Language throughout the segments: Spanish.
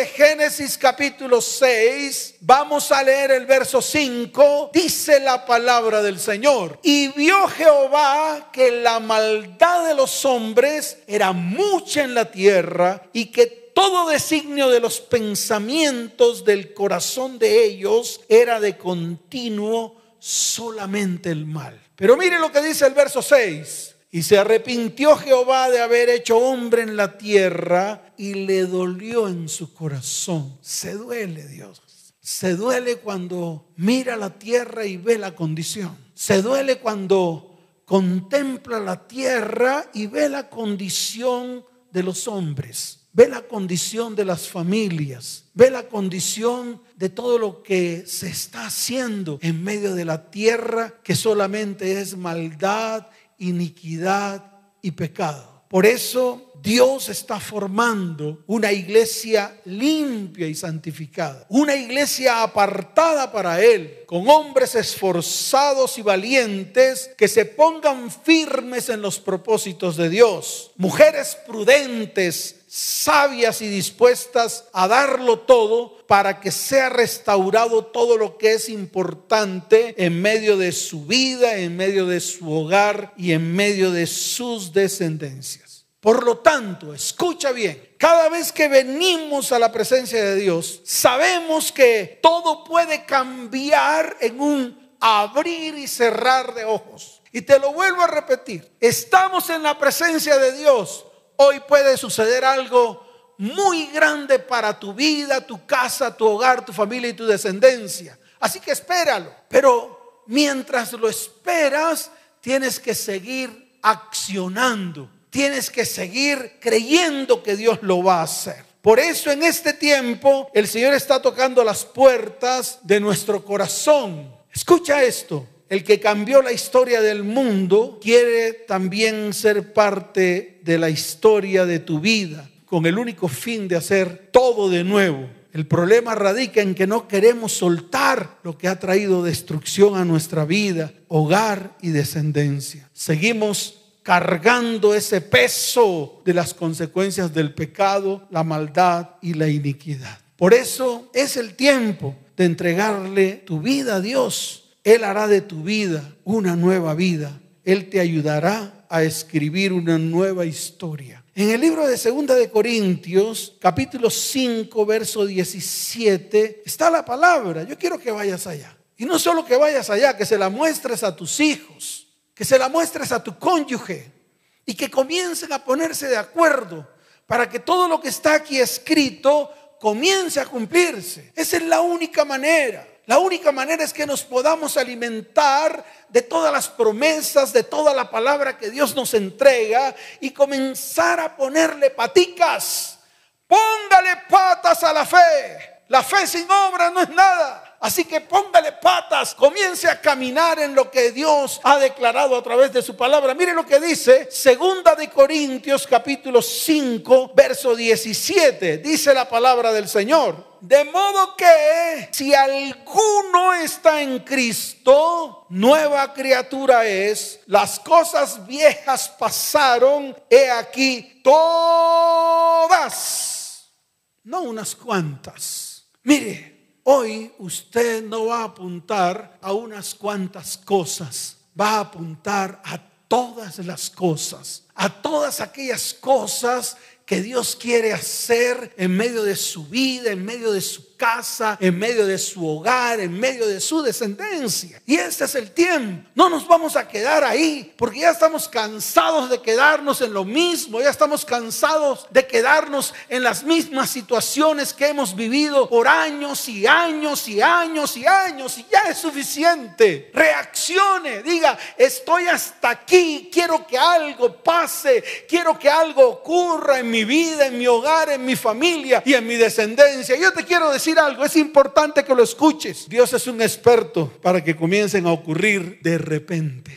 de Génesis capítulo 6, vamos a leer el verso 5, dice la palabra del Señor. Y vio Jehová que la maldad de los hombres era mucha en la tierra y que todo designio de los pensamientos del corazón de ellos era de continuo solamente el mal. Pero mire lo que dice el verso 6. Y se arrepintió Jehová de haber hecho hombre en la tierra y le dolió en su corazón. Se duele Dios. Se duele cuando mira la tierra y ve la condición. Se duele cuando contempla la tierra y ve la condición de los hombres. Ve la condición de las familias. Ve la condición de todo lo que se está haciendo en medio de la tierra que solamente es maldad iniquidad y pecado. Por eso Dios está formando una iglesia limpia y santificada, una iglesia apartada para Él, con hombres esforzados y valientes que se pongan firmes en los propósitos de Dios, mujeres prudentes, sabias y dispuestas a darlo todo para que sea restaurado todo lo que es importante en medio de su vida, en medio de su hogar y en medio de sus descendencias. Por lo tanto, escucha bien, cada vez que venimos a la presencia de Dios, sabemos que todo puede cambiar en un abrir y cerrar de ojos. Y te lo vuelvo a repetir, estamos en la presencia de Dios Hoy puede suceder algo muy grande para tu vida, tu casa, tu hogar, tu familia y tu descendencia. Así que espéralo. Pero mientras lo esperas, tienes que seguir accionando. Tienes que seguir creyendo que Dios lo va a hacer. Por eso en este tiempo el Señor está tocando las puertas de nuestro corazón. Escucha esto el que cambió la historia del mundo, quiere también ser parte de la historia de tu vida, con el único fin de hacer todo de nuevo. El problema radica en que no queremos soltar lo que ha traído destrucción a nuestra vida, hogar y descendencia. Seguimos cargando ese peso de las consecuencias del pecado, la maldad y la iniquidad. Por eso es el tiempo de entregarle tu vida a Dios él hará de tu vida una nueva vida. Él te ayudará a escribir una nueva historia. En el libro de Segunda de Corintios, capítulo 5, verso 17, está la palabra. Yo quiero que vayas allá. Y no solo que vayas allá, que se la muestres a tus hijos, que se la muestres a tu cónyuge y que comiencen a ponerse de acuerdo para que todo lo que está aquí escrito comience a cumplirse. Esa es la única manera. La única manera es que nos podamos alimentar de todas las promesas, de toda la palabra que Dios nos entrega y comenzar a ponerle paticas. Póngale patas a la fe. La fe sin obra no es nada. Así que póngale patas, comience a caminar en lo que Dios ha declarado a través de su palabra. Mire lo que dice Segunda de Corintios capítulo 5, verso 17. Dice la palabra del Señor. De modo que si alguno está en Cristo, nueva criatura es, las cosas viejas pasaron, he aquí todas, no unas cuantas. Mire, Hoy usted no va a apuntar a unas cuantas cosas, va a apuntar a todas las cosas, a todas aquellas cosas que Dios quiere hacer en medio de su vida, en medio de su casa, en medio de su hogar, en medio de su descendencia. Y este es el tiempo. No nos vamos a quedar ahí, porque ya estamos cansados de quedarnos en lo mismo, ya estamos cansados de quedarnos en las mismas situaciones que hemos vivido por años y años y años y años, y ya es suficiente. Reaccione, diga, estoy hasta aquí, quiero que algo pase, quiero que algo ocurra en mi vida, en mi hogar, en mi familia y en mi descendencia. Yo te quiero decir, algo, es importante que lo escuches. Dios es un experto para que comiencen a ocurrir de repente.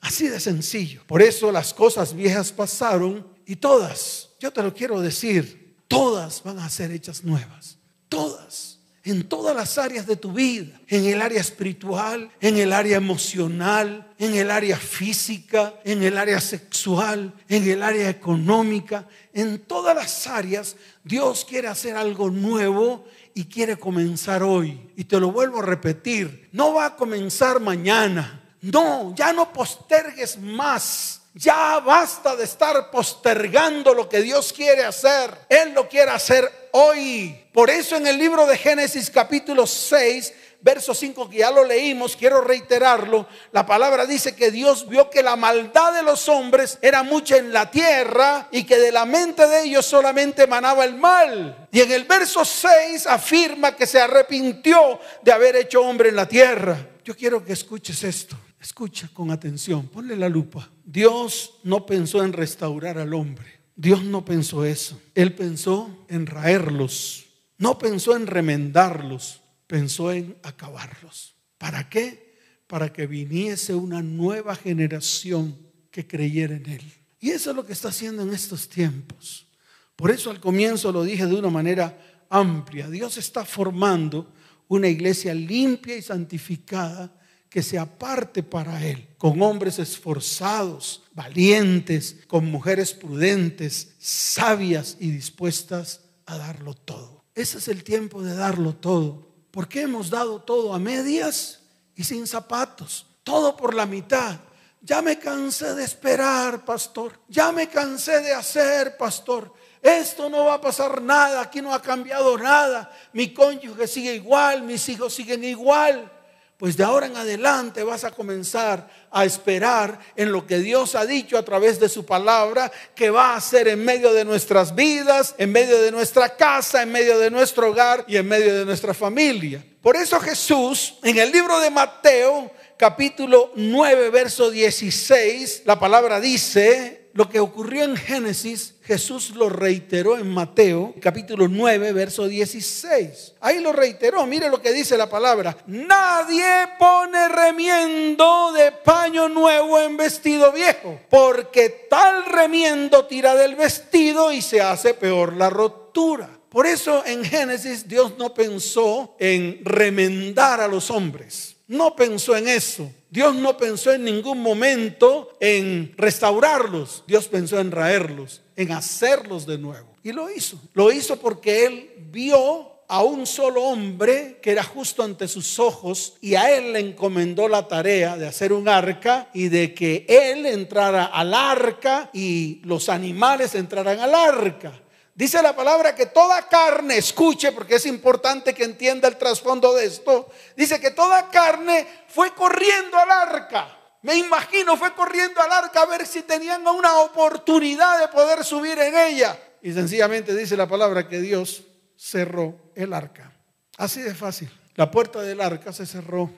Así de sencillo. Por eso las cosas viejas pasaron y todas, yo te lo quiero decir, todas van a ser hechas nuevas. Todas. en todas las áreas de tu vida, en el área espiritual, en el área emocional, en el área física, en el área sexual, en el área económica, en todas las áreas, Dios quiere hacer algo nuevo y quiere comenzar hoy. Y te lo vuelvo a repetir, no va a comenzar mañana. No, ya no postergues más. Ya basta de estar postergando lo que Dios quiere hacer. Él lo quiere hacer hoy. Por eso en el libro de Génesis capítulo 6, verso 5 que ya lo leímos, quiero reiterarlo, la palabra dice que Dios vio que la maldad de los hombres era mucha en la tierra y que de la mente de ellos solamente emanaba el mal. Y en el verso 6 afirma que se arrepintió de haber hecho hombre en la tierra. Yo quiero que escuches esto. Escucha con atención, ponle la lupa. Dios no pensó en restaurar al hombre. Dios no pensó eso. Él pensó en raerlos. No pensó en remendarlos. Pensó en acabarlos. ¿Para qué? Para que viniese una nueva generación que creyera en Él. Y eso es lo que está haciendo en estos tiempos. Por eso al comienzo lo dije de una manera amplia. Dios está formando una iglesia limpia y santificada que se aparte para Él, con hombres esforzados, valientes, con mujeres prudentes, sabias y dispuestas a darlo todo. Ese es el tiempo de darlo todo. ¿Por qué hemos dado todo a medias y sin zapatos? Todo por la mitad. Ya me cansé de esperar, pastor. Ya me cansé de hacer, pastor. Esto no va a pasar nada, aquí no ha cambiado nada. Mi cónyuge sigue igual, mis hijos siguen igual pues de ahora en adelante vas a comenzar a esperar en lo que Dios ha dicho a través de su palabra que va a hacer en medio de nuestras vidas, en medio de nuestra casa, en medio de nuestro hogar y en medio de nuestra familia. Por eso Jesús en el libro de Mateo capítulo 9 verso 16, la palabra dice, lo que ocurrió en Génesis, Jesús lo reiteró en Mateo, capítulo 9, verso 16. Ahí lo reiteró, mire lo que dice la palabra. Nadie pone remiendo de paño nuevo en vestido viejo, porque tal remiendo tira del vestido y se hace peor la rotura. Por eso en Génesis Dios no pensó en remendar a los hombres. No pensó en eso. Dios no pensó en ningún momento en restaurarlos. Dios pensó en raerlos, en hacerlos de nuevo. Y lo hizo. Lo hizo porque Él vio a un solo hombre que era justo ante sus ojos y a él le encomendó la tarea de hacer un arca y de que él entrara al arca y los animales entraran al arca. Dice la palabra que toda carne, escuche porque es importante que entienda el trasfondo de esto, dice que toda carne fue corriendo al arca. Me imagino fue corriendo al arca a ver si tenían una oportunidad de poder subir en ella. Y sencillamente dice la palabra que Dios cerró el arca. Así de fácil. La puerta del arca se cerró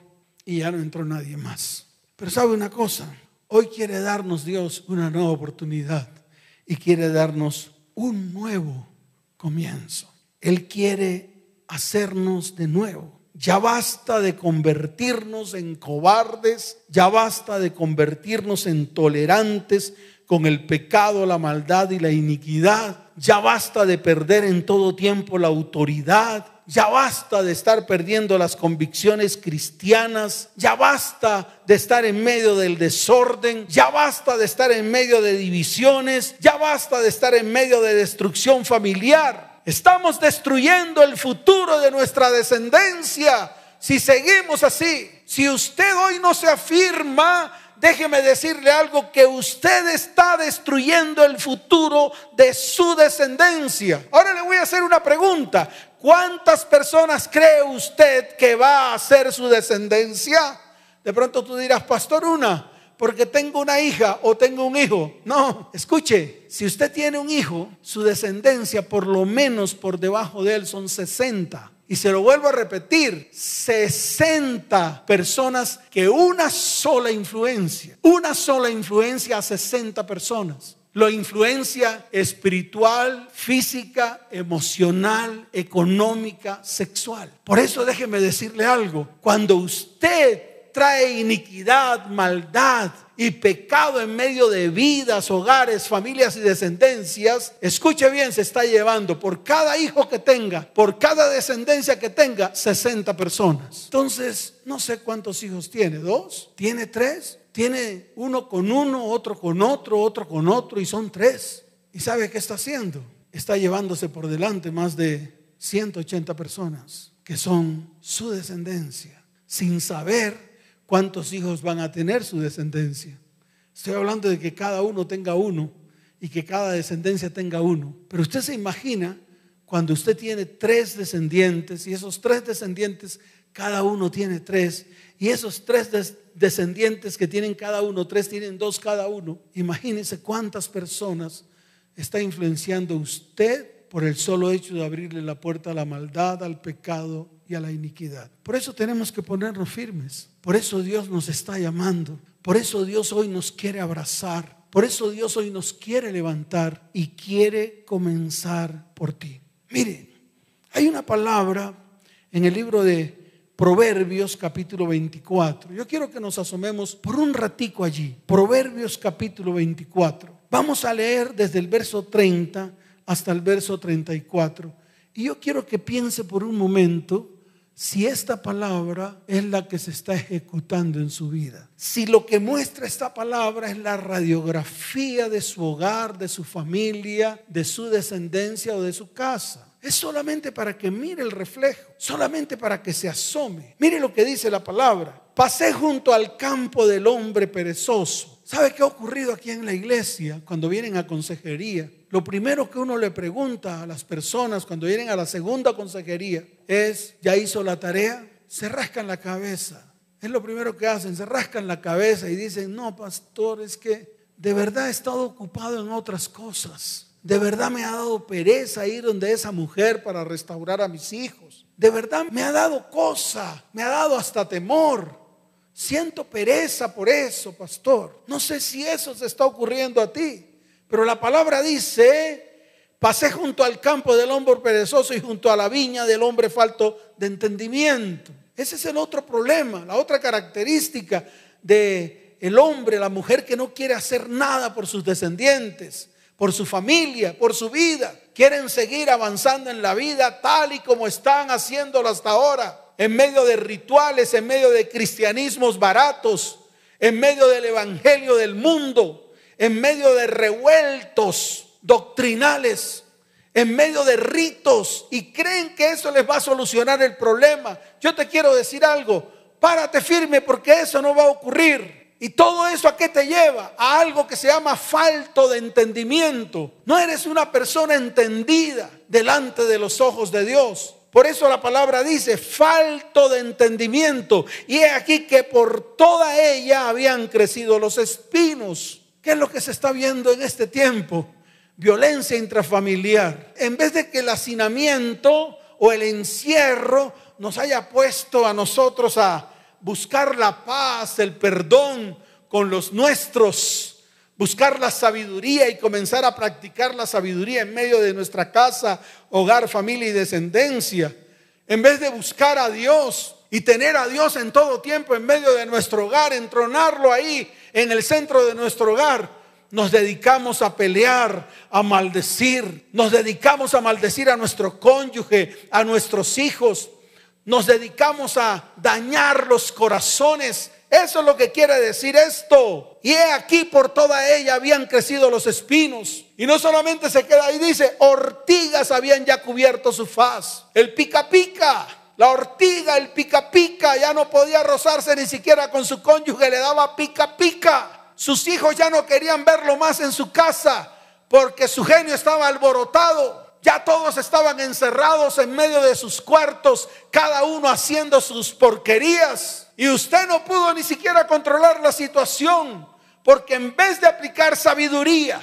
y ya no entró nadie más. Pero sabe una cosa, hoy quiere darnos Dios una nueva oportunidad y quiere darnos un nuevo comienzo. Él quiere hacernos de nuevo. Ya basta de convertirnos en cobardes, ya basta de convertirnos en tolerantes con el pecado, la maldad y la iniquidad. Ya basta de perder en todo tiempo la autoridad. Ya basta de estar perdiendo las convicciones cristianas. Ya basta de estar en medio del desorden. Ya basta de estar en medio de divisiones. Ya basta de estar en medio de destrucción familiar. Estamos destruyendo el futuro de nuestra descendencia si seguimos así. Si usted hoy no se afirma déjeme decirle algo, que usted está destruyendo el futuro de su descendencia. Ahora le voy a hacer una pregunta. ¿Cuántas personas cree usted que va a ser su descendencia? De pronto tú dirás, pastor, una, porque tengo una hija o tengo un hijo. No, escuche, si usted tiene un hijo, su descendencia por lo menos por debajo de él son 60. Y se lo vuelvo a repetir, 60 personas que una sola influencia, una sola influencia a 60 personas. Lo influencia espiritual, física, emocional, económica, sexual. Por eso déjeme decirle algo, cuando usted trae iniquidad, maldad y pecado en medio de vidas, hogares, familias y descendencias, escuche bien, se está llevando por cada hijo que tenga, por cada descendencia que tenga, 60 personas. Entonces, no sé cuántos hijos tiene, dos, tiene tres, tiene uno con uno, otro con otro, otro con otro, y son tres. ¿Y sabe qué está haciendo? Está llevándose por delante más de 180 personas que son su descendencia, sin saber cuántos hijos van a tener su descendencia. Estoy hablando de que cada uno tenga uno y que cada descendencia tenga uno. Pero usted se imagina cuando usted tiene tres descendientes y esos tres descendientes, cada uno tiene tres, y esos tres descendientes que tienen cada uno, tres tienen dos cada uno. Imagínese cuántas personas está influenciando usted por el solo hecho de abrirle la puerta a la maldad, al pecado a la iniquidad. Por eso tenemos que ponernos firmes. Por eso Dios nos está llamando. Por eso Dios hoy nos quiere abrazar. Por eso Dios hoy nos quiere levantar y quiere comenzar por ti. Mire, hay una palabra en el libro de Proverbios capítulo 24. Yo quiero que nos asomemos por un ratico allí. Proverbios capítulo 24. Vamos a leer desde el verso 30 hasta el verso 34. Y yo quiero que piense por un momento si esta palabra es la que se está ejecutando en su vida. Si lo que muestra esta palabra es la radiografía de su hogar, de su familia, de su descendencia o de su casa. Es solamente para que mire el reflejo, solamente para que se asome. Mire lo que dice la palabra. Pasé junto al campo del hombre perezoso ¿Sabe qué ha ocurrido aquí en la iglesia cuando vienen a consejería? Lo primero que uno le pregunta a las personas cuando vienen a la segunda consejería es, ¿ya hizo la tarea? Se rascan la cabeza. Es lo primero que hacen, se rascan la cabeza y dicen, no, pastor, es que de verdad he estado ocupado en otras cosas. De verdad me ha dado pereza ir donde esa mujer para restaurar a mis hijos. De verdad me ha dado cosa, me ha dado hasta temor. Siento pereza por eso, pastor. No sé si eso se está ocurriendo a ti, pero la palabra dice, pasé junto al campo del hombre perezoso y junto a la viña del hombre falto de entendimiento. Ese es el otro problema, la otra característica de el hombre, la mujer que no quiere hacer nada por sus descendientes, por su familia, por su vida. Quieren seguir avanzando en la vida tal y como están haciéndolo hasta ahora en medio de rituales, en medio de cristianismos baratos, en medio del evangelio del mundo, en medio de revueltos doctrinales, en medio de ritos y creen que eso les va a solucionar el problema. Yo te quiero decir algo, párate firme porque eso no va a ocurrir. ¿Y todo eso a qué te lleva? A algo que se llama falto de entendimiento. No eres una persona entendida delante de los ojos de Dios. Por eso la palabra dice, falto de entendimiento. Y es aquí que por toda ella habían crecido los espinos. ¿Qué es lo que se está viendo en este tiempo? Violencia intrafamiliar. En vez de que el hacinamiento o el encierro nos haya puesto a nosotros a buscar la paz, el perdón con los nuestros, buscar la sabiduría y comenzar a practicar la sabiduría en medio de nuestra casa, hogar, familia y descendencia. En vez de buscar a Dios y tener a Dios en todo tiempo en medio de nuestro hogar, entronarlo ahí en el centro de nuestro hogar, nos dedicamos a pelear, a maldecir, nos dedicamos a maldecir a nuestro cónyuge, a nuestros hijos, nos dedicamos a dañar los corazones eso es lo que quiere decir esto. Y he aquí por toda ella habían crecido los espinos. Y no solamente se queda ahí, dice, ortigas habían ya cubierto su faz. El pica pica, la ortiga, el pica pica, ya no podía rozarse ni siquiera con su cónyuge, le daba pica pica. Sus hijos ya no querían verlo más en su casa porque su genio estaba alborotado. Ya todos estaban encerrados en medio de sus cuartos, cada uno haciendo sus porquerías. Y usted no pudo ni siquiera controlar la situación, porque en vez de aplicar sabiduría,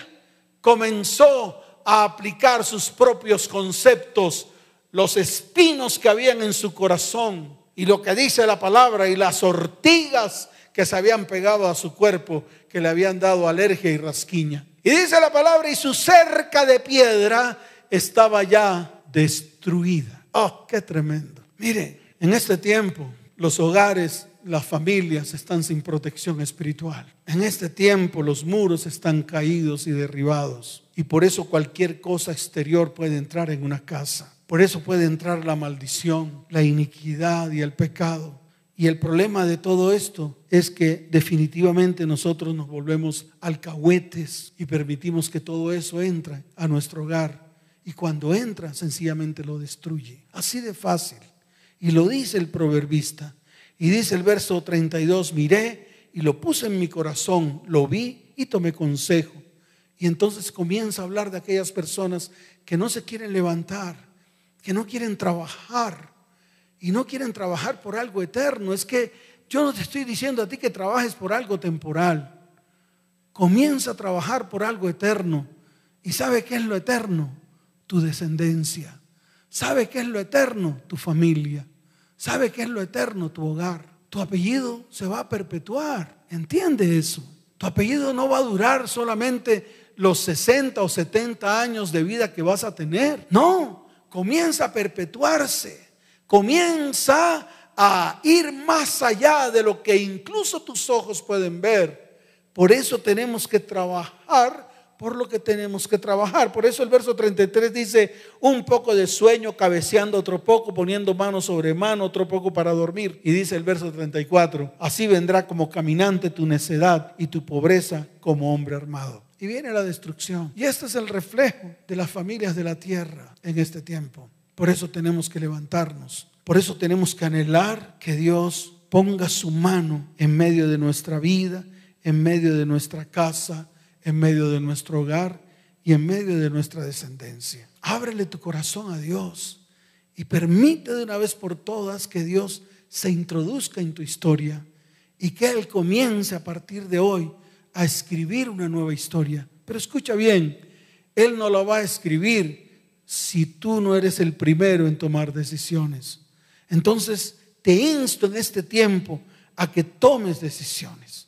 comenzó a aplicar sus propios conceptos, los espinos que habían en su corazón y lo que dice la palabra y las ortigas que se habían pegado a su cuerpo, que le habían dado alergia y rasquiña. Y dice la palabra, y su cerca de piedra estaba ya destruida. Oh, qué tremendo. Mire, en este tiempo los hogares las familias están sin protección espiritual. En este tiempo los muros están caídos y derribados. Y por eso cualquier cosa exterior puede entrar en una casa. Por eso puede entrar la maldición, la iniquidad y el pecado. Y el problema de todo esto es que definitivamente nosotros nos volvemos alcahuetes y permitimos que todo eso entre a nuestro hogar. Y cuando entra, sencillamente lo destruye. Así de fácil. Y lo dice el proverbista. Y dice el verso 32, miré y lo puse en mi corazón, lo vi y tomé consejo. Y entonces comienza a hablar de aquellas personas que no se quieren levantar, que no quieren trabajar y no quieren trabajar por algo eterno. Es que yo no te estoy diciendo a ti que trabajes por algo temporal. Comienza a trabajar por algo eterno. ¿Y sabe qué es lo eterno? Tu descendencia. ¿Sabe qué es lo eterno? Tu familia. ¿Sabe qué es lo eterno? Tu hogar. Tu apellido se va a perpetuar. ¿Entiende eso? Tu apellido no va a durar solamente los 60 o 70 años de vida que vas a tener. No, comienza a perpetuarse. Comienza a ir más allá de lo que incluso tus ojos pueden ver. Por eso tenemos que trabajar por lo que tenemos que trabajar. Por eso el verso 33 dice, un poco de sueño, cabeceando otro poco, poniendo mano sobre mano, otro poco para dormir. Y dice el verso 34, así vendrá como caminante tu necedad y tu pobreza como hombre armado. Y viene la destrucción. Y este es el reflejo de las familias de la tierra en este tiempo. Por eso tenemos que levantarnos. Por eso tenemos que anhelar que Dios ponga su mano en medio de nuestra vida, en medio de nuestra casa, en medio de nuestro hogar y en medio de nuestra descendencia. Ábrele tu corazón a Dios y permite de una vez por todas que Dios se introduzca en tu historia y que Él comience a partir de hoy a escribir una nueva historia. Pero escucha bien, Él no lo va a escribir si tú no eres el primero en tomar decisiones. Entonces, te insto en este tiempo a que tomes decisiones.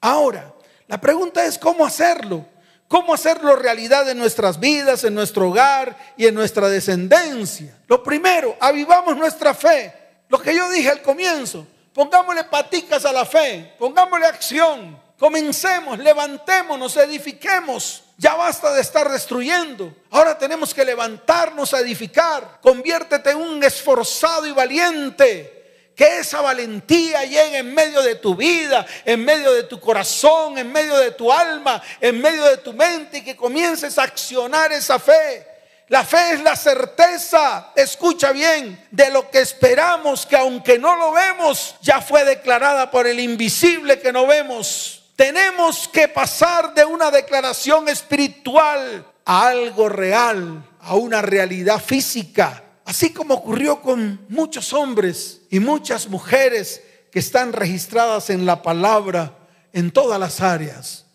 Ahora, la pregunta es cómo hacerlo. ¿Cómo hacerlo realidad en nuestras vidas, en nuestro hogar y en nuestra descendencia? Lo primero, avivamos nuestra fe. Lo que yo dije al comienzo, pongámosle paticas a la fe, pongámosle acción, comencemos, levantémonos, edifiquemos. Ya basta de estar destruyendo. Ahora tenemos que levantarnos a edificar. Conviértete en un esforzado y valiente que esa valentía llegue en medio de tu vida, en medio de tu corazón, en medio de tu alma, en medio de tu mente y que comiences a accionar esa fe. La fe es la certeza, escucha bien, de lo que esperamos, que aunque no lo vemos, ya fue declarada por el invisible que no vemos. Tenemos que pasar de una declaración espiritual a algo real, a una realidad física. Así como ocurrió con muchos hombres y muchas mujeres que están registradas en la palabra en todas las áreas.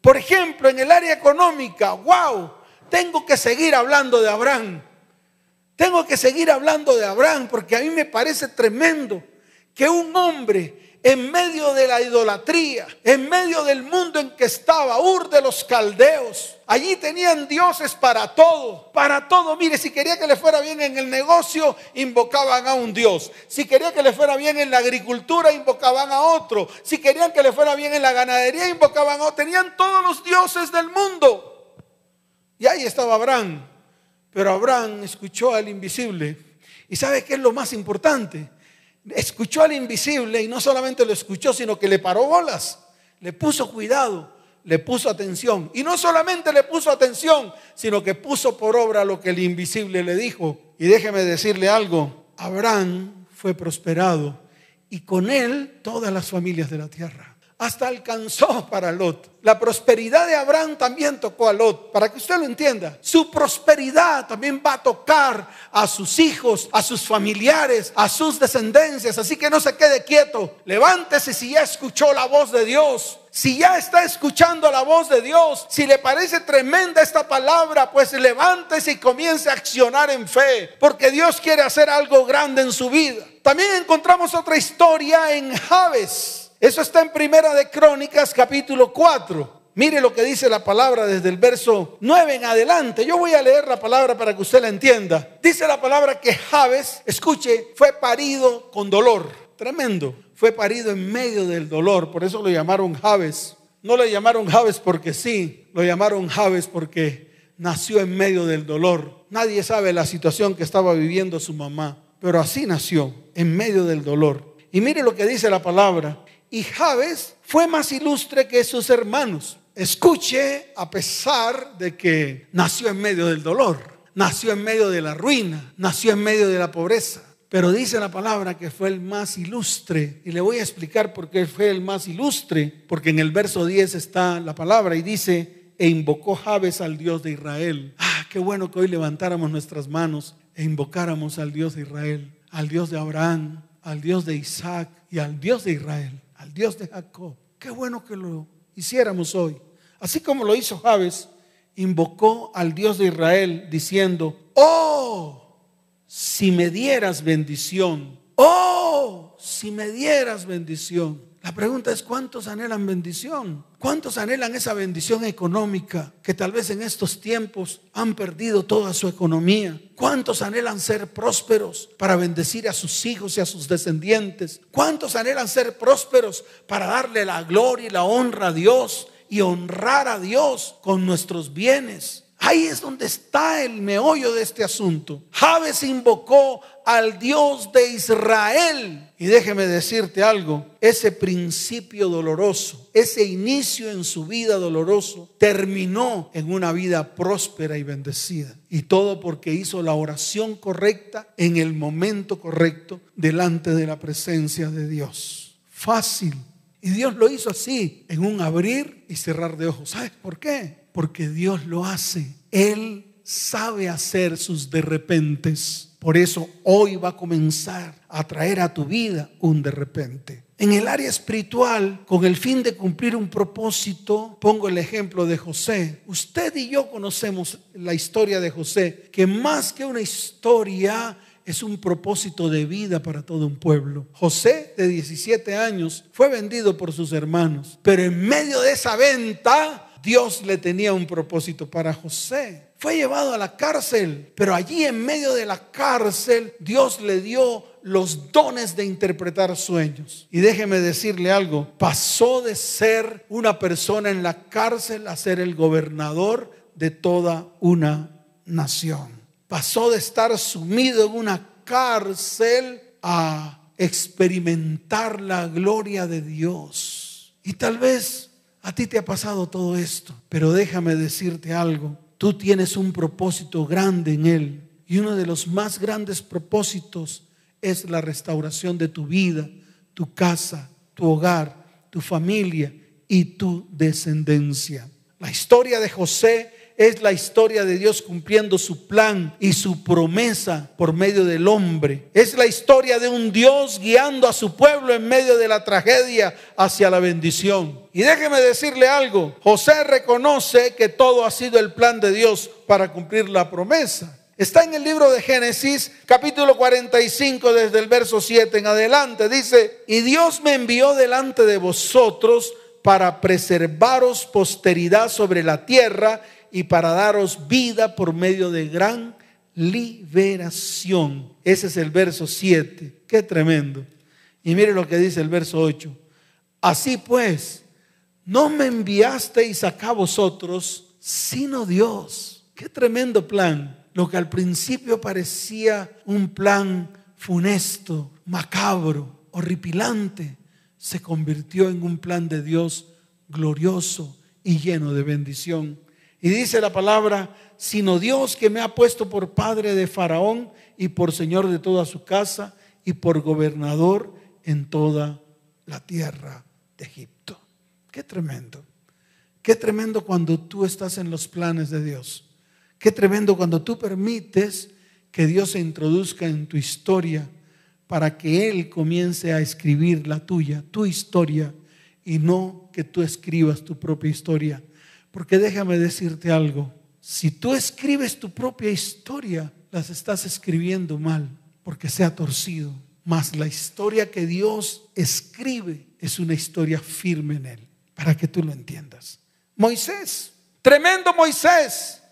Por ejemplo, en el área económica, wow, tengo que seguir hablando de Abraham. Tengo que seguir hablando de Abraham porque a mí me parece tremendo que un hombre en medio de la idolatría, en medio del mundo en que estaba, Ur de los caldeos. Allí tenían dioses para todo, para todo. Mire, si quería que le fuera bien en el negocio, invocaban a un dios. Si quería que le fuera bien en la agricultura, invocaban a otro. Si querían que le fuera bien en la ganadería, invocaban a otro. Tenían todos los dioses del mundo. Y ahí estaba Abraham. Pero Abraham escuchó al invisible. ¿Y sabe qué es lo más importante? Escuchó al invisible y no solamente lo escuchó, sino que le paró bolas, le puso cuidado, le puso atención. Y no solamente le puso atención, sino que puso por obra lo que el invisible le dijo. Y déjeme decirle algo, Abraham fue prosperado y con él todas las familias de la tierra hasta alcanzó para Lot. La prosperidad de Abraham también tocó a Lot, para que usted lo entienda. Su prosperidad también va a tocar a sus hijos, a sus familiares, a sus descendencias. Así que no se quede quieto. Levántese si ya escuchó la voz de Dios. Si ya está escuchando la voz de Dios, si le parece tremenda esta palabra, pues levántese y comience a accionar en fe, porque Dios quiere hacer algo grande en su vida. También encontramos otra historia en Javes. Eso está en Primera de Crónicas capítulo 4. Mire lo que dice la palabra desde el verso 9 en adelante. Yo voy a leer la palabra para que usted la entienda. Dice la palabra que Javes, escuche, fue parido con dolor. tremendo. Fue parido en medio del dolor, por eso lo llamaron Javes. No le llamaron Javes porque sí, lo llamaron Javes porque nació en medio del dolor. Nadie sabe la situación que estaba viviendo su mamá, pero así nació, en medio del dolor. Y mire lo que dice la palabra. Y Javes fue más ilustre que sus hermanos. Escuche a pesar de que nació en medio del dolor, nació en medio de la ruina, nació en medio de la pobreza. Pero dice la palabra que fue el más ilustre. Y le voy a explicar por qué fue el más ilustre. Porque en el verso 10 está la palabra y dice, e invocó Jabes al Dios de Israel. Ah, qué bueno que hoy levantáramos nuestras manos e invocáramos al Dios de Israel, al Dios de Abraham, al Dios de Isaac y al Dios de Israel, al Dios de Jacob. Qué bueno que lo hiciéramos hoy. Así como lo hizo Jabes, invocó al Dios de Israel diciendo, oh, si me dieras bendición, oh, si me dieras bendición. La pregunta es, ¿cuántos anhelan bendición? ¿Cuántos anhelan esa bendición económica que tal vez en estos tiempos han perdido toda su economía? ¿Cuántos anhelan ser prósperos para bendecir a sus hijos y a sus descendientes? ¿Cuántos anhelan ser prósperos para darle la gloria y la honra a Dios y honrar a Dios con nuestros bienes? Ahí es donde está el meollo de este asunto. Javes invocó al Dios de Israel. Y déjeme decirte algo, ese principio doloroso, ese inicio en su vida doloroso, terminó en una vida próspera y bendecida. Y todo porque hizo la oración correcta en el momento correcto delante de la presencia de Dios. Fácil. Y Dios lo hizo así, en un abrir y cerrar de ojos. ¿Sabes por qué? Porque Dios lo hace. Él sabe hacer sus de repentes. Por eso hoy va a comenzar a traer a tu vida un de repente. En el área espiritual, con el fin de cumplir un propósito, pongo el ejemplo de José. Usted y yo conocemos la historia de José, que más que una historia es un propósito de vida para todo un pueblo. José, de 17 años, fue vendido por sus hermanos, pero en medio de esa venta, Dios le tenía un propósito para José. Fue llevado a la cárcel, pero allí en medio de la cárcel Dios le dio los dones de interpretar sueños. Y déjeme decirle algo, pasó de ser una persona en la cárcel a ser el gobernador de toda una nación. Pasó de estar sumido en una cárcel a experimentar la gloria de Dios. Y tal vez a ti te ha pasado todo esto, pero déjame decirte algo. Tú tienes un propósito grande en Él y uno de los más grandes propósitos es la restauración de tu vida, tu casa, tu hogar, tu familia y tu descendencia. La historia de José es la historia de Dios cumpliendo su plan y su promesa por medio del hombre. Es la historia de un Dios guiando a su pueblo en medio de la tragedia hacia la bendición. Y déjeme decirle algo, José reconoce que todo ha sido el plan de Dios para cumplir la promesa. Está en el libro de Génesis, capítulo 45, desde el verso 7 en adelante. Dice, y Dios me envió delante de vosotros para preservaros posteridad sobre la tierra y para daros vida por medio de gran liberación. Ese es el verso 7. Qué tremendo. Y mire lo que dice el verso 8. Así pues, no me enviasteis acá vosotros, sino Dios. Qué tremendo plan. Lo que al principio parecía un plan funesto, macabro, horripilante, se convirtió en un plan de Dios glorioso y lleno de bendición. Y dice la palabra, sino Dios que me ha puesto por padre de Faraón y por señor de toda su casa y por gobernador en toda la tierra de Egipto. Qué tremendo. Qué tremendo cuando tú estás en los planes de Dios. Qué tremendo cuando tú permites que Dios se introduzca en tu historia para que Él comience a escribir la tuya, tu historia, y no que tú escribas tu propia historia porque déjame decirte algo, si tú escribes tu propia historia, las estás escribiendo mal, porque se ha torcido. Mas la historia que Dios escribe es una historia firme en él, para que tú lo entiendas. Moisés, tremendo Moisés,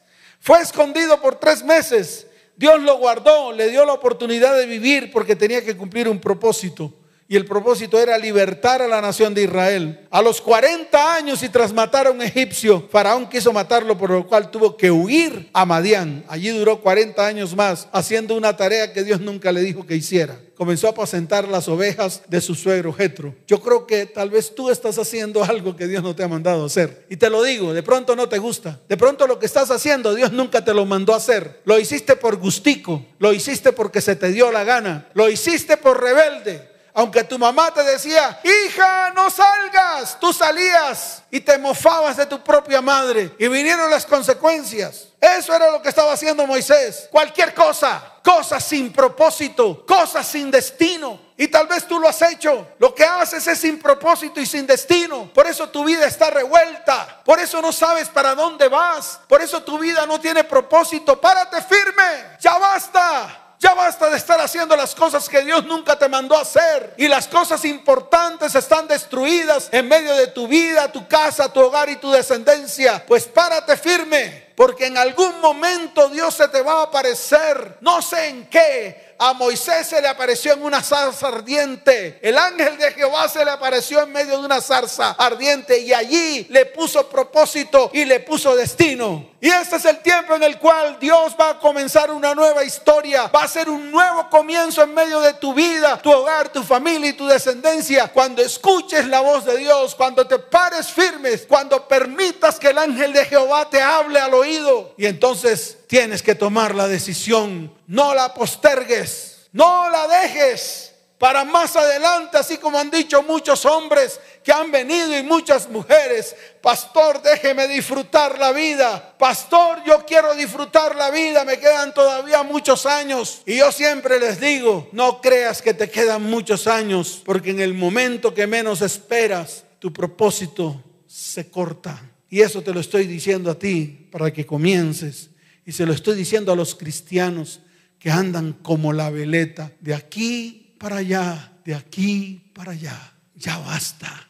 fue escondido por tres meses. Dios lo guardó, le dio la oportunidad de vivir porque tenía que cumplir un propósito. Y el propósito era libertar a la nación de Israel. A los 40 años y tras matar a un egipcio, Faraón quiso matarlo, por lo cual tuvo que huir a Madián. Allí duró 40 años más, haciendo una tarea que Dios nunca le dijo que hiciera. Comenzó a apacentar las ovejas de su suegro Jetro. Yo creo que tal vez tú estás haciendo algo que Dios no te ha mandado hacer. Y te lo digo, de pronto no te gusta. De pronto lo que estás haciendo, Dios nunca te lo mandó a hacer. Lo hiciste por gustico, lo hiciste porque se te dio la gana, lo hiciste por rebelde. Aunque tu mamá te decía, hija, no salgas, tú salías y te mofabas de tu propia madre y vinieron las consecuencias. Eso era lo que estaba haciendo Moisés. Cualquier cosa, cosas sin propósito, cosas sin destino. Y tal vez tú lo has hecho. Lo que haces es sin propósito y sin destino. Por eso tu vida está revuelta. Por eso no sabes para dónde vas. Por eso tu vida no tiene propósito. Párate firme. Ya basta. Ya basta de estar haciendo las cosas que Dios nunca te mandó hacer. Y las cosas importantes están destruidas en medio de tu vida, tu casa, tu hogar y tu descendencia. Pues párate firme, porque en algún momento Dios se te va a aparecer. No sé en qué, a Moisés se le apareció en una zarza ardiente. El ángel de Jehová se le apareció en medio de una zarza ardiente y allí le puso propósito y le puso destino. Y este es el tiempo en el cual Dios va a comenzar una nueva historia. Va a ser un nuevo comienzo en medio de tu vida, tu hogar, tu familia y tu descendencia. Cuando escuches la voz de Dios, cuando te pares firmes, cuando permitas que el ángel de Jehová te hable al oído. Y entonces tienes que tomar la decisión. No la postergues, no la dejes para más adelante, así como han dicho muchos hombres que han venido y muchas mujeres. Pastor, déjeme disfrutar la vida. Pastor, yo quiero disfrutar la vida. Me quedan todavía muchos años. Y yo siempre les digo, no creas que te quedan muchos años, porque en el momento que menos esperas, tu propósito se corta. Y eso te lo estoy diciendo a ti para que comiences y se lo estoy diciendo a los cristianos que andan como la veleta, de aquí para allá, de aquí para allá. Ya basta.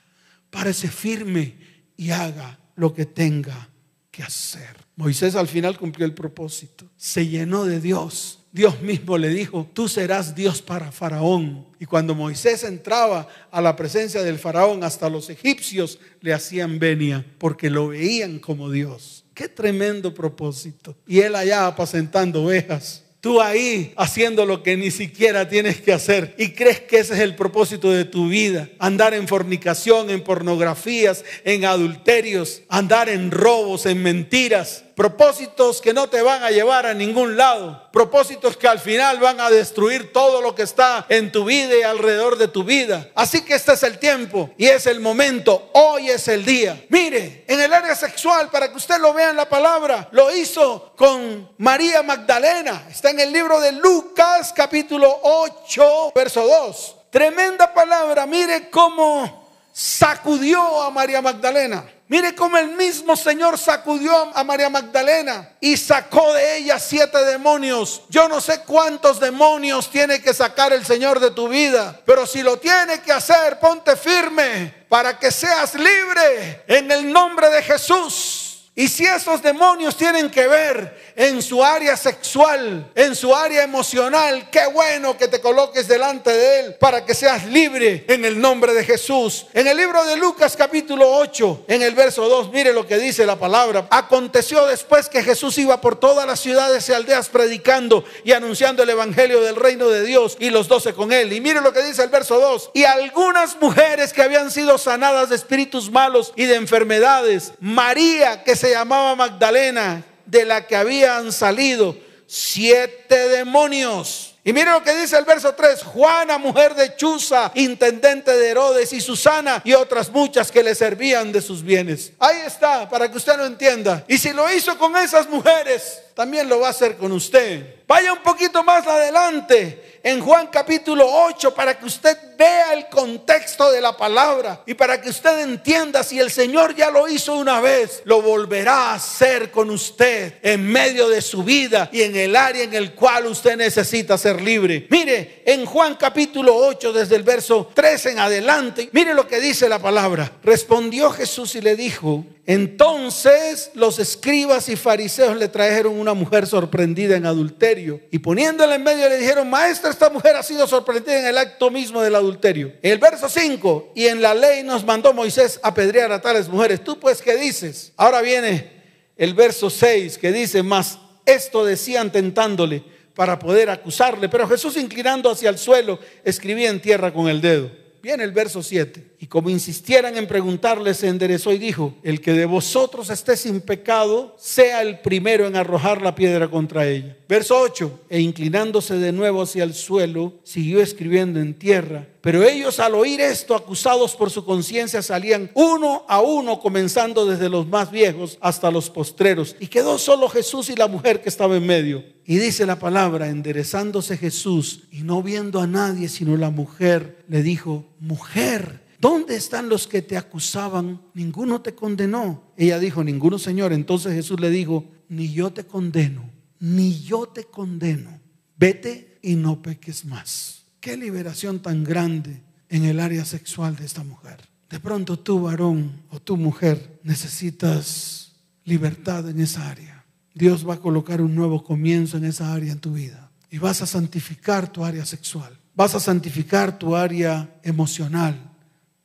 Párese firme y haga lo que tenga que hacer. Moisés al final cumplió el propósito. Se llenó de Dios. Dios mismo le dijo, tú serás Dios para Faraón. Y cuando Moisés entraba a la presencia del Faraón, hasta los egipcios le hacían venia porque lo veían como Dios. Qué tremendo propósito. Y él allá apacentando ovejas. Tú ahí haciendo lo que ni siquiera tienes que hacer y crees que ese es el propósito de tu vida. Andar en fornicación, en pornografías, en adulterios, andar en robos, en mentiras propósitos que no te van a llevar a ningún lado, propósitos que al final van a destruir todo lo que está en tu vida y alrededor de tu vida. Así que este es el tiempo y es el momento, hoy es el día. Mire, en el área sexual, para que usted lo vea en la palabra, lo hizo con María Magdalena. Está en el libro de Lucas capítulo 8, verso 2. Tremenda palabra, mire cómo sacudió a María Magdalena. Mire cómo el mismo Señor sacudió a María Magdalena y sacó de ella siete demonios. Yo no sé cuántos demonios tiene que sacar el Señor de tu vida, pero si lo tiene que hacer, ponte firme para que seas libre en el nombre de Jesús. Y si esos demonios tienen que ver en su área sexual, en su área emocional, qué bueno que te coloques delante de Él para que seas libre en el nombre de Jesús. En el libro de Lucas capítulo 8, en el verso 2, mire lo que dice la palabra. Aconteció después que Jesús iba por todas las ciudades y aldeas predicando y anunciando el Evangelio del reino de Dios y los doce con Él. Y mire lo que dice el verso 2. Y algunas mujeres que habían sido sanadas de espíritus malos y de enfermedades, María que se llamaba Magdalena, de la que habían salido siete demonios. Y mire lo que dice el verso 3, Juana, mujer de Chuza, intendente de Herodes, y Susana y otras muchas que le servían de sus bienes. Ahí está, para que usted lo entienda. Y si lo hizo con esas mujeres, también lo va a hacer con usted. Vaya un poquito más adelante en Juan capítulo 8 para que usted vea el contexto de la palabra y para que usted entienda si el Señor ya lo hizo una vez, lo volverá a hacer con usted en medio de su vida y en el área en el cual usted necesita ser libre. Mire, en Juan capítulo 8 desde el verso 3 en adelante, mire lo que dice la palabra. Respondió Jesús y le dijo, Entonces los escribas y fariseos le trajeron una mujer sorprendida en adulterio y poniéndola en medio le dijeron, maestra, esta mujer ha sido sorprendida en el acto mismo del adulterio. El verso 5, y en la ley nos mandó Moisés apedrear a tales mujeres. ¿Tú pues qué dices? Ahora viene el verso 6 que dice, más esto decían tentándole para poder acusarle, pero Jesús inclinando hacia el suelo escribía en tierra con el dedo. Viene el verso 7. Y como insistieran en preguntarle, se enderezó y dijo, el que de vosotros esté sin pecado, sea el primero en arrojar la piedra contra ella. Verso 8. E inclinándose de nuevo hacia el suelo, siguió escribiendo en tierra. Pero ellos al oír esto, acusados por su conciencia, salían uno a uno, comenzando desde los más viejos hasta los postreros. Y quedó solo Jesús y la mujer que estaba en medio. Y dice la palabra, enderezándose Jesús y no viendo a nadie sino la mujer, le dijo, mujer, ¿dónde están los que te acusaban? Ninguno te condenó. Ella dijo, ninguno Señor. Entonces Jesús le dijo, ni yo te condeno, ni yo te condeno. Vete y no peques más. Qué liberación tan grande en el área sexual de esta mujer. De pronto tú, varón o tu mujer, necesitas libertad en esa área Dios va a colocar un nuevo comienzo en esa área en tu vida. Y vas a santificar tu área sexual. Vas a santificar tu área emocional.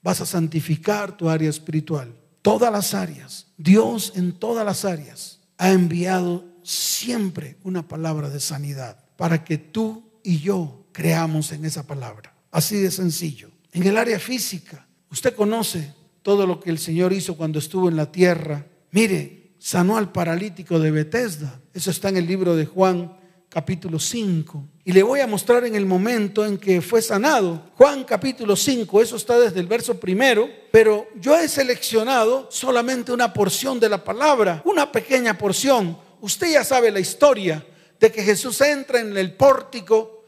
Vas a santificar tu área espiritual. Todas las áreas. Dios en todas las áreas ha enviado siempre una palabra de sanidad para que tú y yo creamos en esa palabra. Así de sencillo. En el área física, usted conoce todo lo que el Señor hizo cuando estuvo en la tierra. Mire, sanó al paralítico de Bethesda. Eso está en el libro de Juan capítulo 5. Y le voy a mostrar en el momento en que fue sanado. Juan capítulo 5, eso está desde el verso primero, pero yo he seleccionado solamente una porción de la palabra, una pequeña porción. Usted ya sabe la historia de que Jesús entra en el pórtico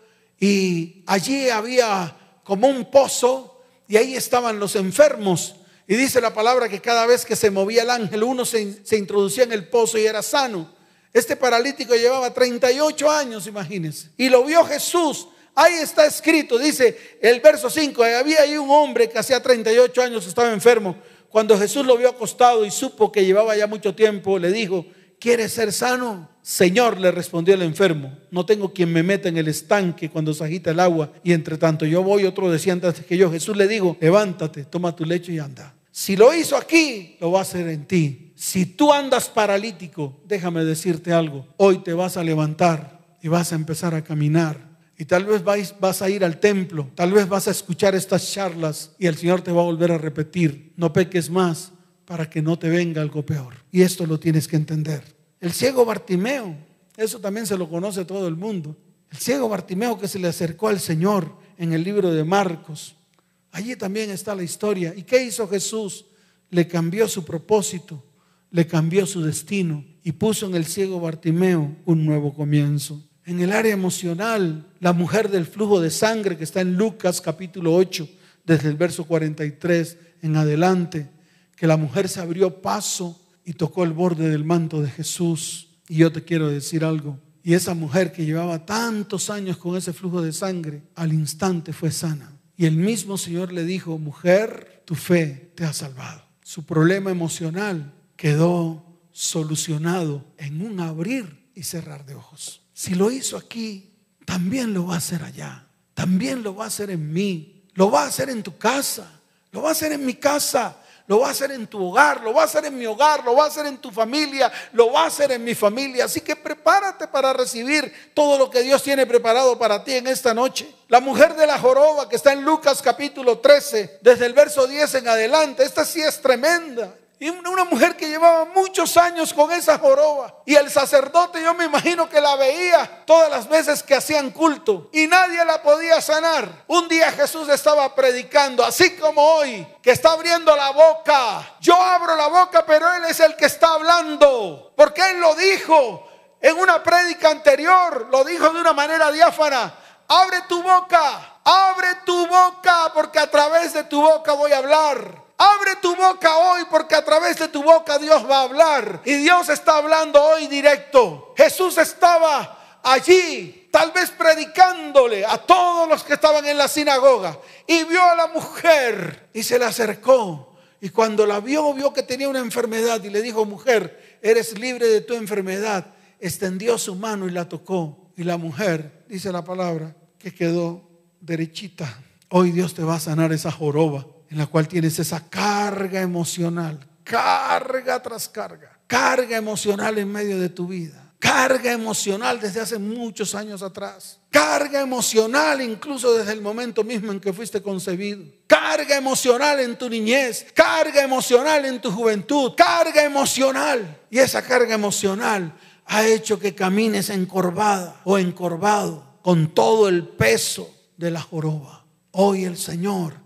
y allí había como un pozo y ahí estaban los enfermos y dice la palabra que cada vez que se movía el ángel, uno se, introducía en el pozo y era sano. Este paralítico llevaba 38 años, imagínense. Y lo vio Jesús. Ahí está escrito, dice el verso 5, había ahí un hombre que hacía 38 años estaba enfermo. Cuando Jesús lo vio acostado y supo que llevaba ya mucho tiempo, le dijo, ¿quieres ser sano? Señor, le respondió el enfermo, no tengo quien me meta en el estanque cuando se agita el agua y entre tanto yo voy, otro decía antes que yo. Jesús le dijo, levántate, toma tu lecho y anda. Si lo hizo aquí, lo va a hacer en ti. Si tú andas paralítico, déjame decirte algo, hoy te vas a levantar y vas a empezar a caminar. Y tal vez vas a ir al templo, tal vez vas a escuchar estas charlas y el Señor te va a volver a repetir, no peques más para que no te venga algo peor. Y esto lo tienes que entender. El ciego Bartimeo, eso también se lo conoce todo el mundo. El ciego Bartimeo que se le acercó al Señor en el libro de Marcos. Allí también está la historia. ¿Y qué hizo Jesús? Le cambió su propósito, le cambió su destino y puso en el ciego Bartimeo un nuevo comienzo. En el área emocional, la mujer del flujo de sangre que está en Lucas capítulo 8, desde el verso 43 en adelante, que la mujer se abrió paso y tocó el borde del manto de Jesús. Y yo te quiero decir algo. Y esa mujer que llevaba tantos años con ese flujo de sangre, al instante fue sana. Y el mismo Señor le dijo, mujer, tu fe te ha salvado. Su problema emocional quedó solucionado en un abrir y cerrar de ojos. Si lo hizo aquí, también lo va a hacer allá. También lo va a hacer en mí. Lo va a hacer en tu casa. Lo va a hacer en mi casa lo va a hacer en tu hogar, lo va a hacer en mi hogar, lo va a hacer en tu familia, lo va a hacer en mi familia. Así que prepárate para recibir todo lo que Dios tiene preparado para ti en esta noche. La mujer de la joroba que está en Lucas capítulo 13, desde el verso 10 en adelante, esta sí es tremenda. Y una mujer que llevaba muchos años con esa joroba. Y el sacerdote yo me imagino que la veía todas las veces que hacían culto. Y nadie la podía sanar. Un día Jesús estaba predicando, así como hoy, que está abriendo la boca. Yo abro la boca, pero Él es el que está hablando. Porque Él lo dijo en una prédica anterior. Lo dijo de una manera diáfana. Abre tu boca, abre tu boca, porque a través de tu boca voy a hablar. Abre tu boca hoy porque a través de tu boca Dios va a hablar. Y Dios está hablando hoy directo. Jesús estaba allí, tal vez predicándole a todos los que estaban en la sinagoga. Y vio a la mujer y se le acercó Y cuando la vio, vio que tenía una enfermedad y le dijo, mujer, eres libre de tu enfermedad. Extendió su mano y la tocó. Y la mujer, dice la palabra, que quedó derechita. Hoy Dios te va a sanar esa joroba en la cual tienes esa carga emocional, carga tras carga, carga emocional en medio de tu vida carga emocional desde hace muchos años atrás. Carga emocional incluso desde el momento mismo en que fuiste concebido. Carga emocional en tu niñez. Carga emocional en tu juventud. Carga emocional. Y esa carga emocional ha hecho que camines encorvada o encorvado con todo el peso de la joroba. Hoy el Señor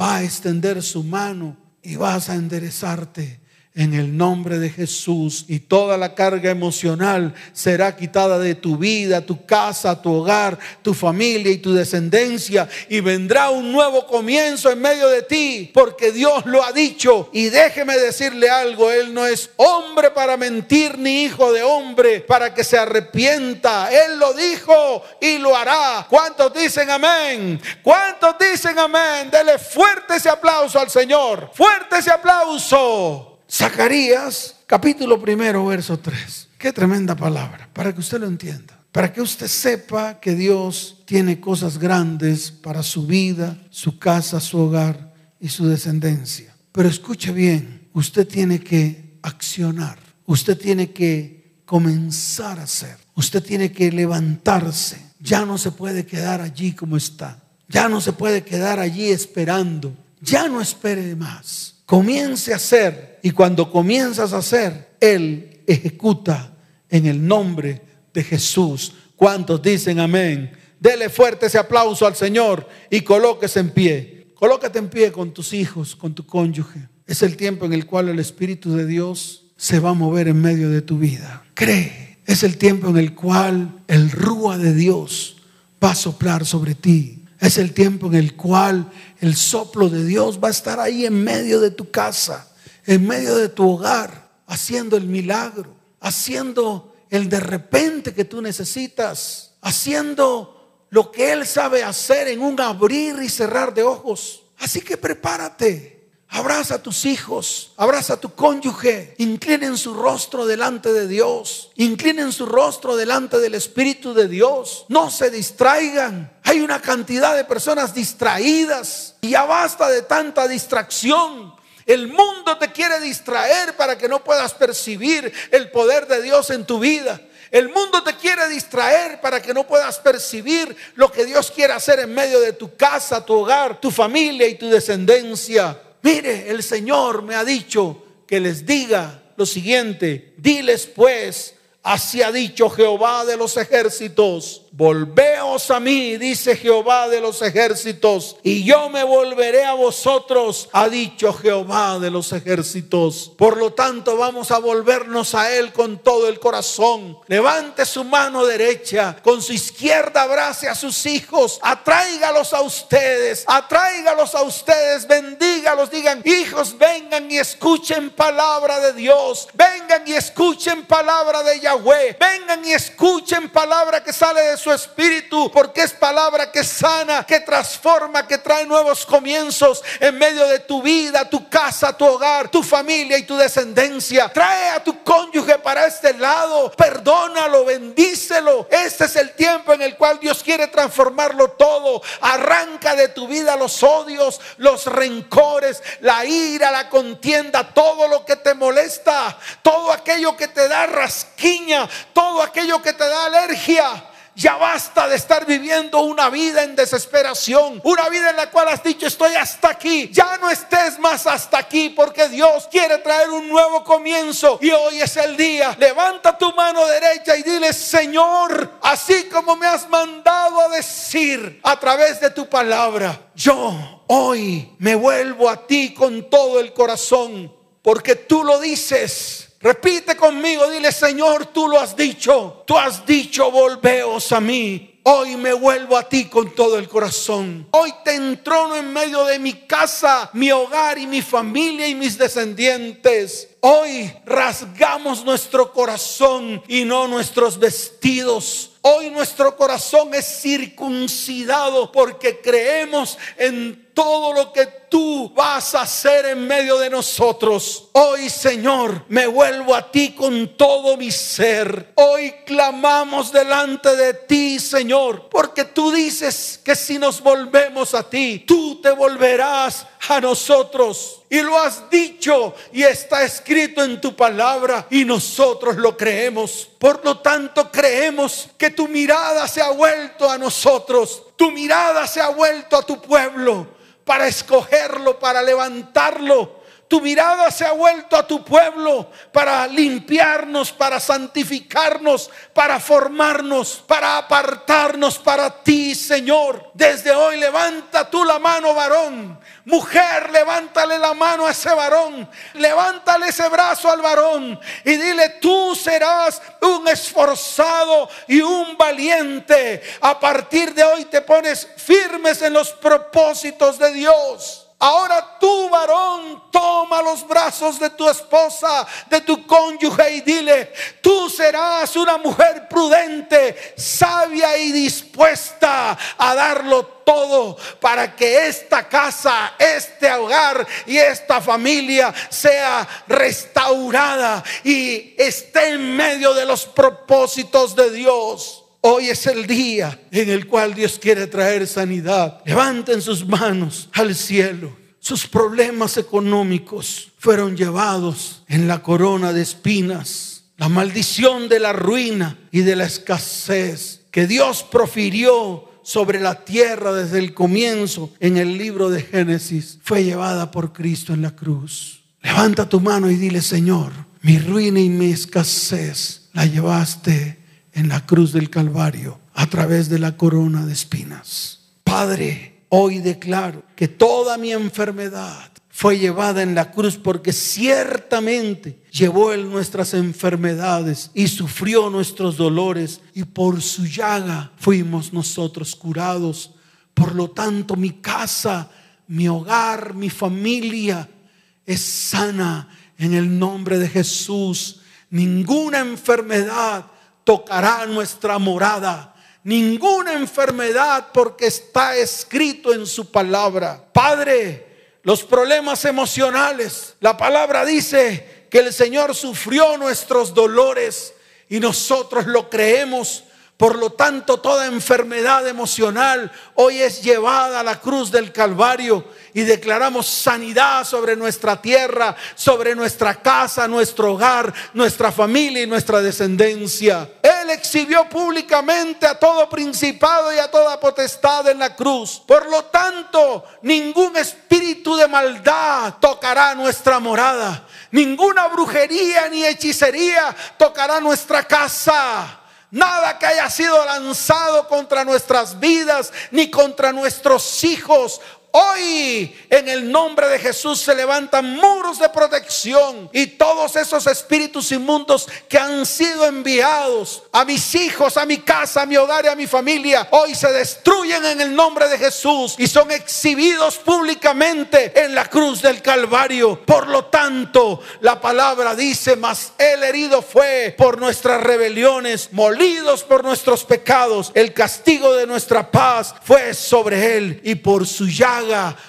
va a extender su mano y vas a enderezarte en el nombre de Jesús y toda la carga emocional será quitada de tu vida, tu casa, tu hogar, tu familia y tu descendencia y vendrá un nuevo comienzo en medio de ti porque Dios lo ha dicho y déjeme decirle algo, Él no es hombre para mentir ni hijo de hombre para que se arrepienta, Él lo dijo y lo hará. ¿Cuántos dicen amén? ¿Cuántos dicen amén? Dele fuerte ese aplauso al Señor, fuerte ese aplauso. Zacarías, capítulo primero, verso 3. Qué tremenda palabra, para que usted lo entienda. Para que usted sepa que Dios tiene cosas grandes para su vida, su casa, su hogar y su descendencia. Pero escuche bien, usted tiene que accionar, usted tiene que comenzar a hacer, usted tiene que levantarse. Ya no se puede quedar allí como está, ya no se puede quedar allí esperando, ya no espere más. Comience a hacer y cuando comienzas a hacer, Él ejecuta en el nombre de Jesús. ¿Cuántos dicen amén? Dele fuerte ese aplauso al Señor y colóquese en pie. Colócate en pie con tus hijos, con tu cónyuge. Es el tiempo en el cual el Espíritu de Dios se va a mover en medio de tu vida. Cree. Es el tiempo en el cual el rúa de Dios va a soplar sobre ti. Es el tiempo en el cual el soplo de Dios va a estar ahí en medio de tu casa, en medio de tu hogar, haciendo el milagro, haciendo el de repente que tú necesitas, haciendo lo que Él sabe hacer en un abrir y cerrar de ojos. Así que prepárate. Abraza a tus hijos, abraza a tu cónyuge, inclinen su rostro delante de Dios, inclinen su rostro delante del Espíritu de Dios, no se distraigan. Hay una cantidad de personas distraídas y ya basta de tanta distracción. El mundo te quiere distraer para que no puedas percibir el poder de Dios en tu vida. El mundo te quiere distraer para que no puedas percibir lo que Dios quiere hacer en medio de tu casa, tu hogar, tu familia y tu descendencia. Mire, el Señor me ha dicho que les diga lo siguiente, diles pues, así ha dicho Jehová de los ejércitos, Volveos a mí, dice Jehová de los ejércitos, y yo me volveré a vosotros, ha dicho Jehová de los ejércitos. Por lo tanto, vamos a volvernos a Él con todo el corazón. Levante su mano derecha, con su izquierda abrace a sus hijos, atráigalos a ustedes, atráigalos a ustedes, bendígalos, digan, hijos, vengan y escuchen palabra de Dios, vengan y escuchen palabra de Yahweh, vengan y escuchen palabra que sale de su espíritu, porque es palabra que sana, que transforma, que trae nuevos comienzos en medio de tu vida, tu casa, tu hogar, tu familia y tu descendencia. Trae a tu cónyuge para este lado, perdónalo, bendícelo. Este es el tiempo en el cual Dios quiere transformarlo todo. Arranca de tu vida los odios, los rencores, la ira, la contienda, todo lo que te molesta, todo aquello que te da rasquiña, todo aquello que te da alergia. Ya basta de estar viviendo una vida en desesperación, una vida en la cual has dicho estoy hasta aquí. Ya no estés más hasta aquí porque Dios quiere traer un nuevo comienzo y hoy es el día. Levanta tu mano derecha y dile, Señor, así como me has mandado a decir a través de tu palabra, yo hoy me vuelvo a ti con todo el corazón porque tú lo dices Repite conmigo, dile Señor, tú lo has dicho. Tú has dicho, volveos a mí. Hoy me vuelvo a ti con todo el corazón. Hoy te entrono en medio de mi casa, mi hogar y mi familia y mis descendientes. Hoy rasgamos nuestro corazón y no nuestros vestidos Hoy nuestro corazón es circuncidado porque creemos en todo lo que tú vas a hacer en medio de nosotros. Hoy, Señor, me vuelvo a ti con todo mi ser. Hoy clamamos delante de ti, Señor, porque tú dices que si nos volvemos a ti, tú te volverás a nosotros. Y lo has dicho y está escrito en tu palabra y nosotros lo creemos. Por lo tanto, creemos que tu mirada se ha vuelto a nosotros. Tu mirada se ha vuelto a tu pueblo para escogerlo, para levantarlo. Tu mirada se ha vuelto a tu pueblo para limpiarnos, para santificarnos, para formarnos, para apartarnos para ti, Señor. Desde hoy levanta tú la mano, varón. Mujer, levántale la mano a ese varón. Levántale ese brazo al varón y dile, tú serás un esforzado y un valiente. A partir de hoy te pones firmes en los propósitos de Dios. Ahora tú, varón, toma los brazos de tu esposa, de tu cónyuge y dile, tú serás una mujer prudente, sabia y dispuesta a darlo todo para que esta casa, este hogar y esta familia sea restaurada y esté en medio de los propósitos de Dios. Hoy es el día en el cual Dios quiere traer sanidad. Levanten sus manos al cielo. Sus problemas económicos fueron llevados en la corona de espinas. La maldición de la ruina y de la escasez que Dios profirió sobre la tierra desde el comienzo en el libro de Génesis fue llevada por Cristo en la cruz. Levanta tu mano y dile, Señor, mi ruina y mi escasez la llevaste en la cruz del Calvario a través de la corona de espinas. Padre, hoy declaro que toda mi enfermedad fue llevada en la cruz porque ciertamente llevó él nuestras enfermedades y sufrió nuestros dolores y por su llaga fuimos nosotros curados. Por lo tanto, mi casa, mi hogar, mi familia es sana en el nombre de Jesús. Ninguna enfermedad tocará nuestra morada. Ninguna enfermedad porque está escrito en su palabra. Padre, los problemas emocionales, la palabra dice que el Señor sufrió nuestros dolores y nosotros lo creemos por lo tanto, toda enfermedad emocional hoy es llevada a la cruz del Calvario y declaramos sanidad sobre nuestra tierra, sobre nuestra casa, nuestro hogar, nuestra familia y nuestra descendencia. Él exhibió públicamente a todo principado y a toda potestad en la cruz. Por lo tanto, ningún espíritu de maldad tocará nuestra morada. Ninguna brujería ni hechicería tocará nuestra casa. Nada que haya sido lanzado contra nuestras vidas ni contra nuestros hijos Hoy en el nombre de Jesús se levantan muros de protección y todos esos espíritus inmundos que han sido enviados a mis hijos, a mi casa, a mi hogar y a mi familia, hoy se destruyen en el nombre de Jesús y son exhibidos públicamente en la cruz del Calvario. Por lo tanto, la palabra dice, mas el herido fue por nuestras rebeliones, molidos por nuestros pecados, el castigo de nuestra paz fue sobre él y por su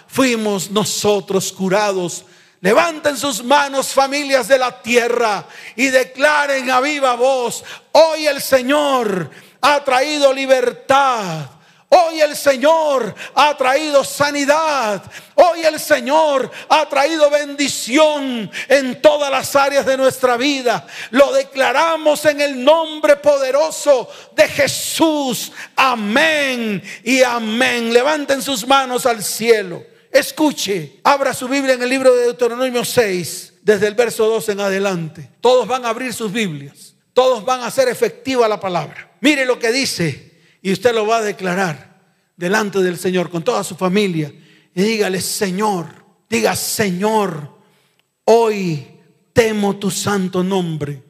fuimos nosotros curados. Levanten sus manos familias de la tierra y declaren a viva voz, hoy el Señor ha traído libertad. Hoy el Señor ha traído sanidad. Hoy el Señor ha traído bendición en todas las áreas de nuestra vida. Lo declaramos en el nombre poderoso de Jesús. Amén y amén. Levanten sus manos al cielo. Escuche, abra su Biblia en el libro de Deuteronomio 6, desde el verso 2 en adelante. Todos van a abrir sus Biblias. Todos van a hacer efectiva la palabra. Mire lo que dice y usted lo va a declarar delante del Señor con toda su familia. Y dígale, Señor, diga, Señor, hoy temo tu santo nombre.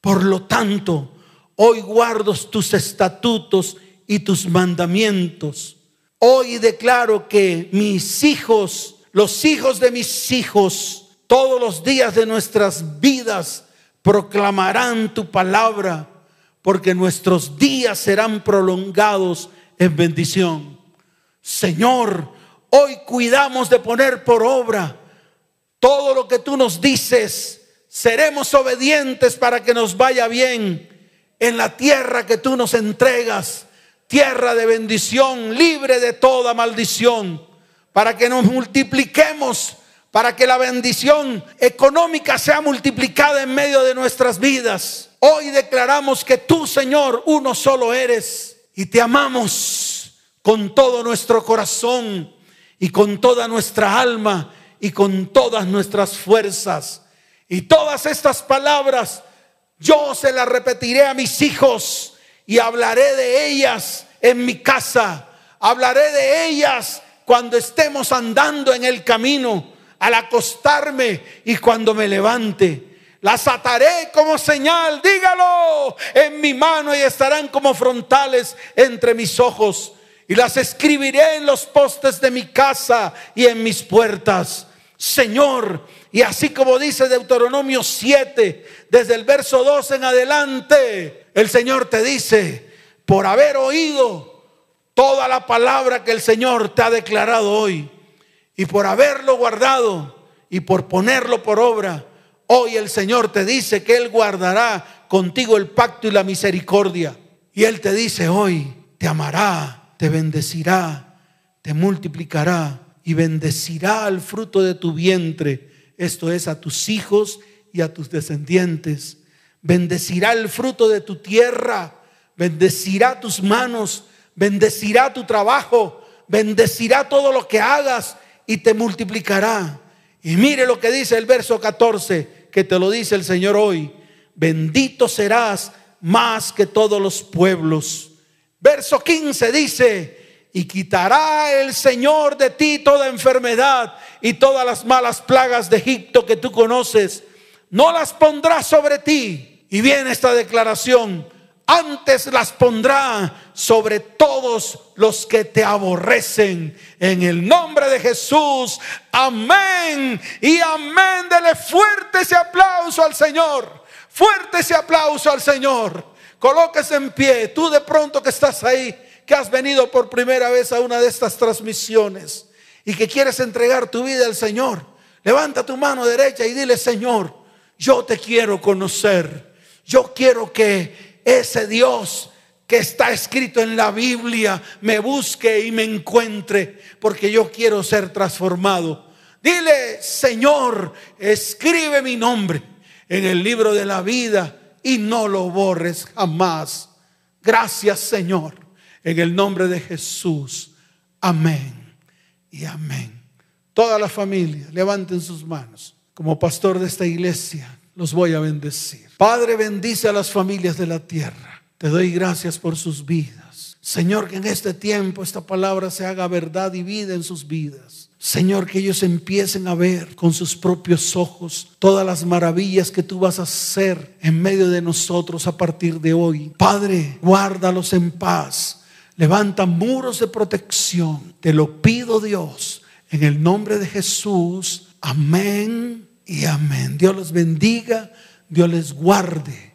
Por lo tanto, hoy guardo tus estatutos y tus mandamientos. Hoy declaro que mis hijos, los hijos de mis hijos, todos los días de nuestras vidas proclamarán tu palabra porque nuestros días serán prolongados en bendición. Señor, hoy cuidamos de poner por obra todo lo que tú nos dices. Seremos obedientes para que nos vaya bien en la tierra que tú nos entregas, tierra de bendición, libre de toda maldición, para que nos multipliquemos, para que la bendición económica sea multiplicada en medio de nuestras vidas. Hoy declaramos que tú, Señor, uno solo eres y te amamos con todo nuestro corazón y con toda nuestra alma y con todas nuestras fuerzas. Y todas estas palabras yo se las repetiré a mis hijos y hablaré de ellas en mi casa. Hablaré de ellas cuando estemos andando en el camino, al acostarme y cuando me levante. Las ataré como señal, dígalo, en mi mano y estarán como frontales entre mis ojos. Y las escribiré en los postes de mi casa y en mis puertas. Señor, y así como dice Deuteronomio 7, desde el verso 2 en adelante, el Señor te dice, por haber oído toda la palabra que el Señor te ha declarado hoy, y por haberlo guardado y por ponerlo por obra, hoy el Señor te dice que Él guardará contigo el pacto y la misericordia. Y Él te dice hoy, te amará, te bendecirá, te multiplicará y bendecirá al fruto de tu vientre esto es a tus hijos y a tus descendientes. Bendecirá el fruto de tu tierra, bendecirá tus manos, bendecirá tu trabajo, bendecirá todo lo que hagas y te multiplicará. Y mire lo que dice el verso 14, que te lo dice el Señor hoy. Bendito serás más que todos los pueblos. Verso 15 dice, y quitará el Señor de ti toda enfermedad y todas las malas plagas de Egipto que tú conoces. No las pondrá sobre ti. Y viene esta declaración. Antes las pondrá sobre todos los que te aborrecen. En el nombre de Jesús. Amén. Y amén. Dele fuerte ese aplauso al Señor. Fuerte ese aplauso al Señor. Colóquese en pie. Tú de pronto que estás ahí que has venido por primera vez a una de estas transmisiones y que quieres entregar tu vida al Señor, levanta tu mano derecha y dile, Señor, yo te quiero conocer. Yo quiero que ese Dios que está escrito en la Biblia me busque y me encuentre, porque yo quiero ser transformado. Dile, Señor, escribe mi nombre en el libro de la vida y no lo borres jamás. Gracias, Señor. En el nombre de Jesús. Amén y amén. Toda la familia, levanten sus manos. Como pastor de esta iglesia, los voy a bendecir. Padre, bendice a las familias de la tierra. Te doy gracias por sus vidas. Señor, que en este tiempo esta palabra se haga verdad y vida en sus vidas. Señor, que ellos empiecen a ver con sus propios ojos todas las maravillas que tú vas a hacer en medio de nosotros a partir de hoy. Padre, guárdalos en paz Levanta muros de protección. Te lo pido Dios en el nombre de Jesús. Amén y amén. Dios los bendiga, Dios les guarde.